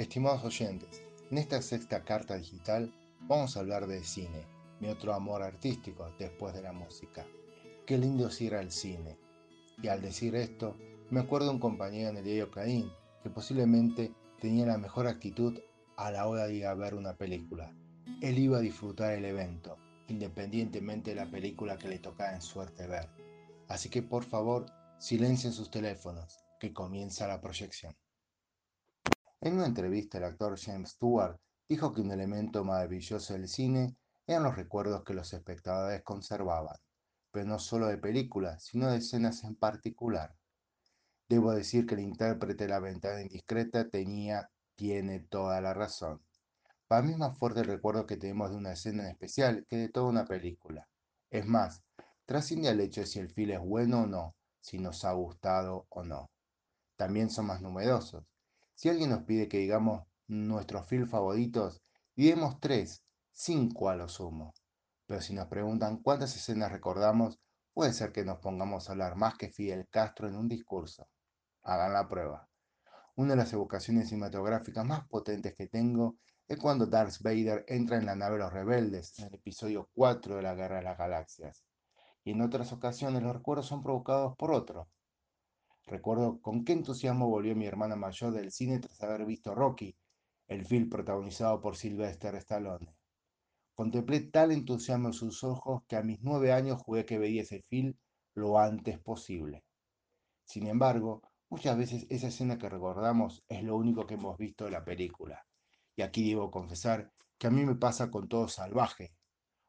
Estimados oyentes, en esta sexta carta digital vamos a hablar de cine, mi otro amor artístico después de la música. Qué lindo es ir al cine. Y al decir esto, me acuerdo de un compañero en el diario Clarín que posiblemente tenía la mejor actitud a la hora de ir a ver una película. Él iba a disfrutar el evento, independientemente de la película que le tocara en suerte ver. Así que por favor, silencien sus teléfonos, que comienza la proyección. En una entrevista, el actor James Stewart dijo que un elemento maravilloso del cine eran los recuerdos que los espectadores conservaban, pero no solo de películas, sino de escenas en particular. Debo decir que el intérprete de La ventana indiscreta tenía, tiene toda la razón. Para mí es más fuerte el recuerdo que tenemos de una escena en especial que de toda una película. Es más, trasciende al hecho de si el film es bueno o no, si nos ha gustado o no. También son más numerosos. Si alguien nos pide que digamos nuestros films favoritos, diremos tres, cinco a lo sumo. Pero si nos preguntan cuántas escenas recordamos, puede ser que nos pongamos a hablar más que Fidel Castro en un discurso. Hagan la prueba. Una de las evocaciones cinematográficas más potentes que tengo es cuando Darth Vader entra en la nave de los rebeldes en el episodio 4 de la Guerra de las Galaxias. Y en otras ocasiones los recuerdos son provocados por otro. Recuerdo con qué entusiasmo volvió mi hermana mayor del cine tras haber visto Rocky, el film protagonizado por Sylvester Stallone. Contemplé tal entusiasmo en sus ojos que a mis nueve años jugué que veía ese film lo antes posible. Sin embargo, muchas veces esa escena que recordamos es lo único que hemos visto de la película. Y aquí debo confesar que a mí me pasa con todo salvaje.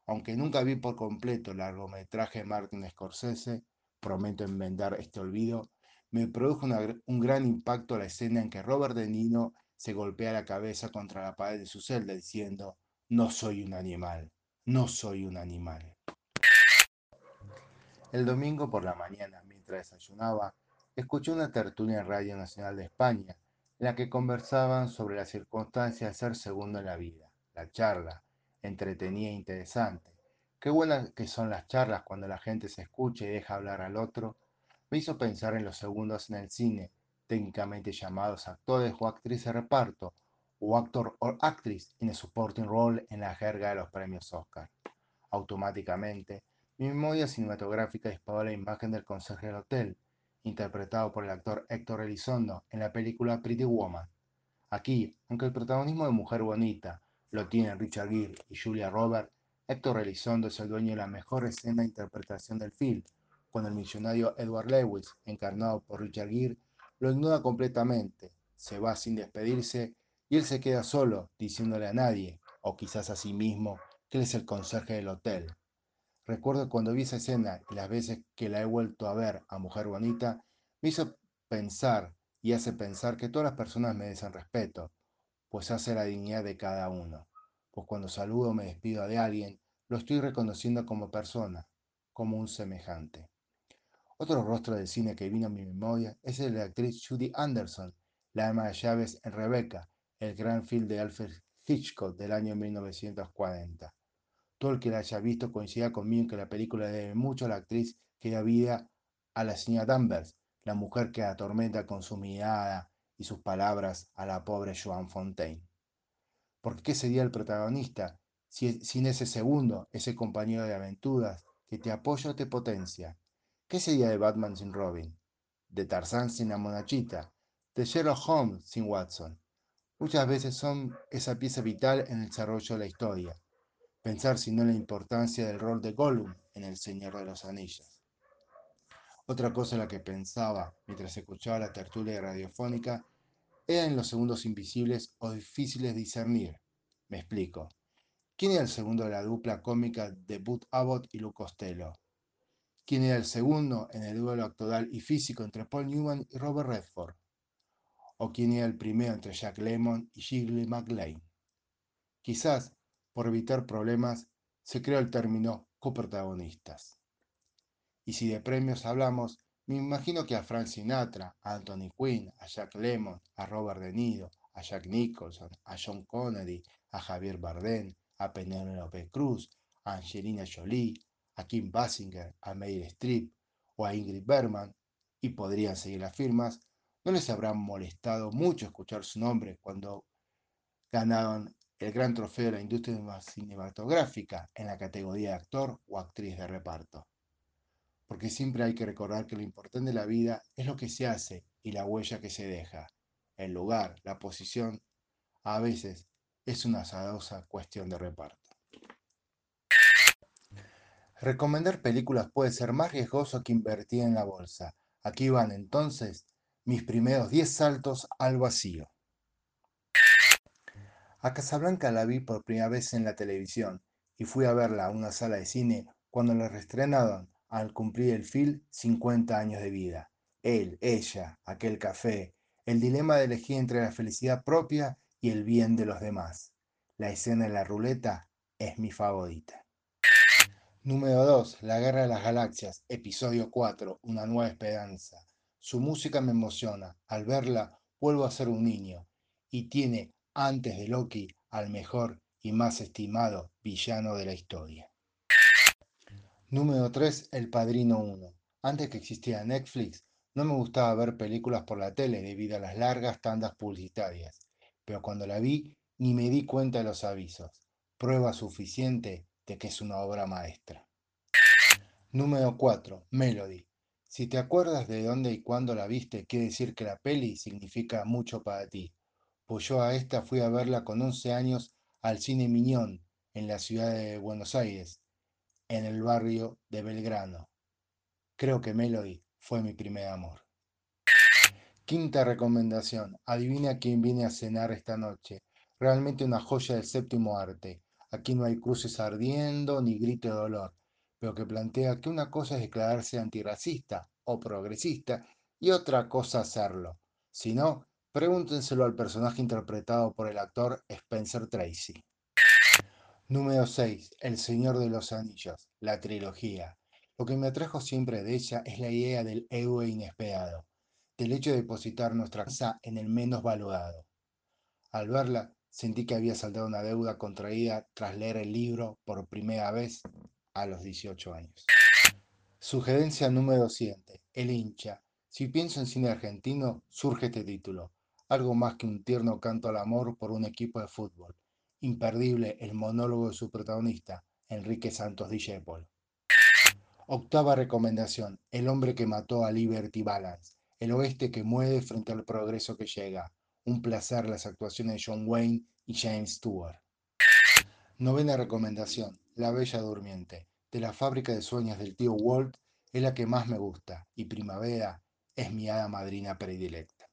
Aunque nunca vi por completo el largometraje de Martin Scorsese, prometo enmendar este olvido, me produjo un gran impacto la escena en que Robert De Niro se golpea la cabeza contra la pared de su celda diciendo, no soy un animal, no soy un animal. El domingo por la mañana, mientras desayunaba, escuché una tertulia en Radio Nacional de España, en la que conversaban sobre la circunstancia de ser segundo en la vida. La charla, entretenida e interesante. Qué buenas que son las charlas cuando la gente se escucha y deja hablar al otro, me hizo pensar en los segundos en el cine, técnicamente llamados actores o actriz de reparto, o actor o actriz en el supporting role en la jerga de los premios Oscar. Automáticamente, mi memoria cinematográfica disparó la imagen del conserje del hotel, interpretado por el actor Héctor Elizondo en la película Pretty Woman. Aquí, aunque el protagonismo de Mujer Bonita lo tienen Richard Gere y Julia Roberts, Héctor Elizondo es el dueño de la mejor escena interpretación del film, cuando el millonario Edward Lewis, encarnado por Richard Gere, lo ignora completamente, se va sin despedirse y él se queda solo, diciéndole a nadie, o quizás a sí mismo, que él es el conserje del hotel. Recuerdo cuando vi esa escena y las veces que la he vuelto a ver a Mujer Bonita, me hizo pensar y hace pensar que todas las personas merecen respeto, pues hace la dignidad de cada uno. Pues cuando saludo o me despido de alguien, lo estoy reconociendo como persona, como un semejante. Otro rostro del cine que vino a mi memoria es el de la actriz Judy Anderson, la ama de llaves en Rebecca, el gran film de Alfred Hitchcock del año 1940. Todo el que la haya visto coincida conmigo en que la película debe mucho a la actriz que da vida a la señora Danvers, la mujer que atormenta con su mirada y sus palabras a la pobre Joan Fontaine. Porque ¿qué sería el protagonista sin ese segundo, ese compañero de aventuras que te apoya o te potencia? ¿Qué sería de Batman sin Robin? ¿De Tarzán sin la monachita? ¿De Sherlock Holmes sin Watson? Muchas veces son esa pieza vital en el desarrollo de la historia. Pensar si no la importancia del rol de Gollum en El Señor de los Anillos. Otra cosa en la que pensaba mientras escuchaba la tertulia radiofónica era en los segundos invisibles o difíciles de discernir. Me explico. ¿Quién era el segundo de la dupla cómica de Bud Abbott y Luke Costello? ¿Quién era el segundo en el duelo actoral y físico entre Paul Newman y Robert Redford? ¿O quién era el primero entre Jack Lemmon y Shirley MacLaine? Quizás, por evitar problemas, se creó el término coprotagonistas. Y si de premios hablamos, me imagino que a Frank Sinatra, a Anthony Quinn, a Jack Lemmon, a Robert De Niro, a Jack Nicholson, a John Connery, a Javier Bardem, a Penélope Cruz, a Angelina Jolie, a Kim Basinger, a Meryl Streep o a Ingrid Bergman, y podrían seguir las firmas, no les habrá molestado mucho escuchar su nombre cuando ganaron el gran trofeo de la industria cinematográfica en la categoría de actor o actriz de reparto. Porque siempre hay que recordar que lo importante de la vida es lo que se hace y la huella que se deja. El lugar, la posición, a veces es una azarosa cuestión de reparto. Recomendar películas puede ser más riesgoso que invertir en la bolsa. Aquí van entonces mis primeros 10 saltos al vacío. A Casablanca la vi por primera vez en la televisión y fui a verla a una sala de cine cuando la reestrenaron al cumplir el film 50 años de vida. Él, ella, aquel café, el dilema de elegir entre la felicidad propia y el bien de los demás. La escena de la ruleta es mi favorita. Número 2. La Guerra de las Galaxias, episodio 4, Una nueva esperanza. Su música me emociona. Al verla, vuelvo a ser un niño. Y tiene, antes de Loki, al mejor y más estimado villano de la historia. Número 3. El Padrino 1. Antes que existiera Netflix, no me gustaba ver películas por la tele debido a las largas tandas publicitarias. Pero cuando la vi, ni me di cuenta de los avisos. Prueba suficiente de que es una obra maestra. Número 4. Melody. Si te acuerdas de dónde y cuándo la viste, quiere decir que la peli significa mucho para ti. Pues yo a esta fui a verla con 11 años al Cine Miñón, en la ciudad de Buenos Aires, en el barrio de Belgrano. Creo que Melody fue mi primer amor. Quinta recomendación. Adivina quién viene a cenar esta noche. Realmente una joya del séptimo arte. Aquí no hay cruces ardiendo ni grito de dolor, pero que plantea que una cosa es declararse antirracista o progresista y otra cosa hacerlo. Si no, pregúntenselo al personaje interpretado por el actor Spencer Tracy. Número 6. El Señor de los Anillos, la trilogía. Lo que me atrajo siempre de ella es la idea del héroe inesperado, del hecho de depositar nuestra casa en el menos valorado. Al verla, Sentí que había saldado una deuda contraída tras leer el libro por primera vez a los 18 años. Sugerencia número 7. El hincha. Si pienso en cine argentino, surge este título. Algo más que un tierno canto al amor por un equipo de fútbol. Imperdible el monólogo de su protagonista, Enrique Santos Discépolo. Octava recomendación. El hombre que mató a Liberty Balance. El oeste que mueve frente al progreso que llega un placer las actuaciones de John Wayne y James Stewart. Novena recomendación, La Bella Durmiente, de la fábrica de sueños del tío Walt, es la que más me gusta, y Primavera es mi hada madrina predilecta.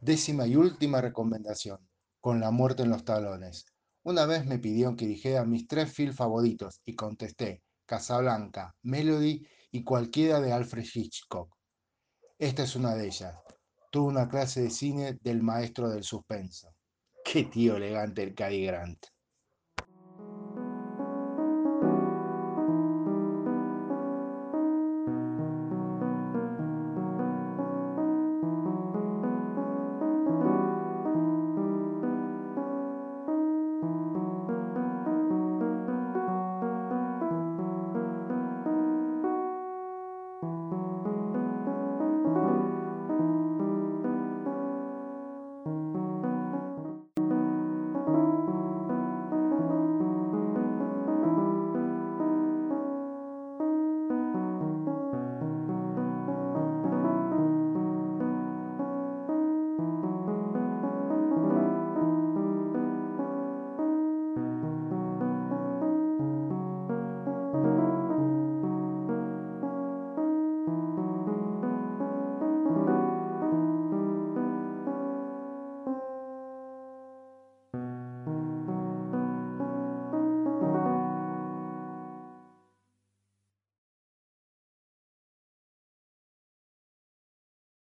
Décima y última recomendación, Con la muerte en los talones. Una vez me pidieron que dijera mis tres films favoritos y contesté Casablanca, Melody y cualquiera de Alfred Hitchcock. Esta es una de ellas, tuvo una clase de cine del maestro del suspenso. Qué tío elegante el Cary Grant.